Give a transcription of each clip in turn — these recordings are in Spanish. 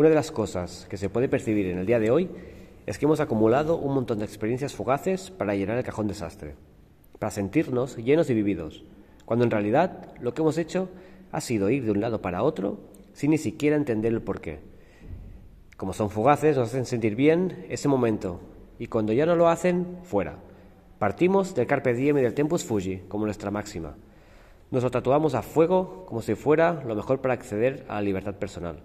Una de las cosas que se puede percibir en el día de hoy es que hemos acumulado un montón de experiencias fugaces para llenar el cajón desastre, para sentirnos llenos y vividos, cuando en realidad lo que hemos hecho ha sido ir de un lado para otro sin ni siquiera entender el porqué. Como son fugaces, nos hacen sentir bien ese momento y cuando ya no lo hacen, fuera. Partimos del carpe diem y del tempus fugi como nuestra máxima. Nos lo tatuamos a fuego como si fuera lo mejor para acceder a la libertad personal.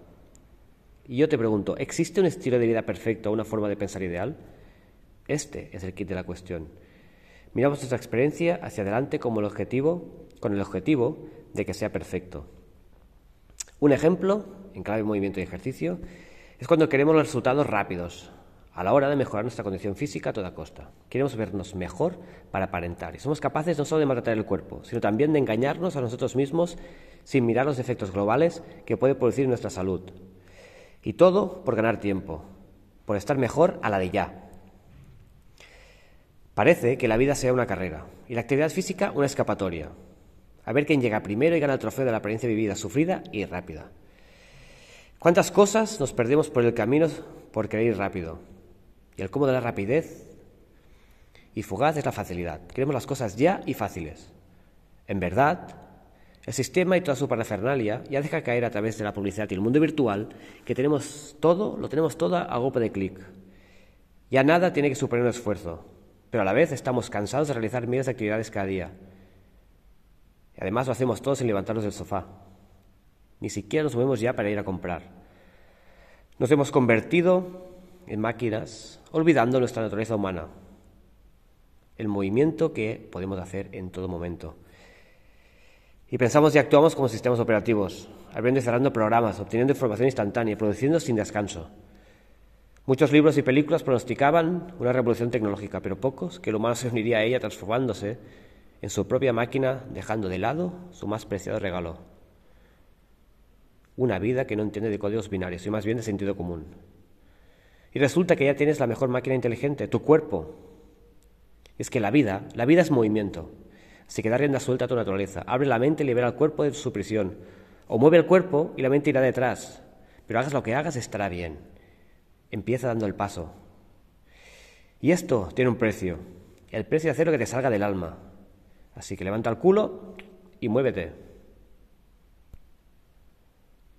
Y yo te pregunto, ¿existe un estilo de vida perfecto una forma de pensar ideal? Este es el kit de la cuestión. Miramos nuestra experiencia hacia adelante como el objetivo, con el objetivo de que sea perfecto. Un ejemplo, en clave movimiento y ejercicio, es cuando queremos los resultados rápidos, a la hora de mejorar nuestra condición física a toda costa. Queremos vernos mejor para aparentar y somos capaces no solo de maltratar el cuerpo, sino también de engañarnos a nosotros mismos sin mirar los efectos globales que puede producir nuestra salud, y todo por ganar tiempo, por estar mejor a la de ya. Parece que la vida sea una carrera y la actividad física una escapatoria. A ver quién llega primero y gana el trofeo de la apariencia vivida, sufrida y rápida. ¿Cuántas cosas nos perdemos por el camino por querer ir rápido? Y el cómo de la rapidez y fugaz es la facilidad. Queremos las cosas ya y fáciles. En verdad, el sistema y toda su parafernalia ya deja caer a través de la publicidad y el mundo virtual que tenemos todo, lo tenemos todo a golpe de clic. Ya nada tiene que suponer un esfuerzo, pero a la vez estamos cansados de realizar miles de actividades cada día. Y además lo hacemos todos sin levantarnos del sofá. Ni siquiera nos movemos ya para ir a comprar. Nos hemos convertido en máquinas, olvidando nuestra naturaleza humana, el movimiento que podemos hacer en todo momento. Y pensamos y actuamos como sistemas operativos, abriendo y cerrando programas, obteniendo información instantánea produciendo sin descanso. Muchos libros y películas pronosticaban una revolución tecnológica, pero pocos que el humano se uniría a ella transformándose en su propia máquina, dejando de lado su más preciado regalo. Una vida que no entiende de códigos binarios y más bien de sentido común. Y resulta que ya tienes la mejor máquina inteligente, tu cuerpo. Es que la vida, la vida es movimiento. Se queda rienda suelta a tu naturaleza. Abre la mente y libera al cuerpo de su prisión. O mueve el cuerpo y la mente irá detrás. Pero hagas lo que hagas, estará bien. Empieza dando el paso. Y esto tiene un precio. El precio de hacer lo que te salga del alma. Así que levanta el culo y muévete.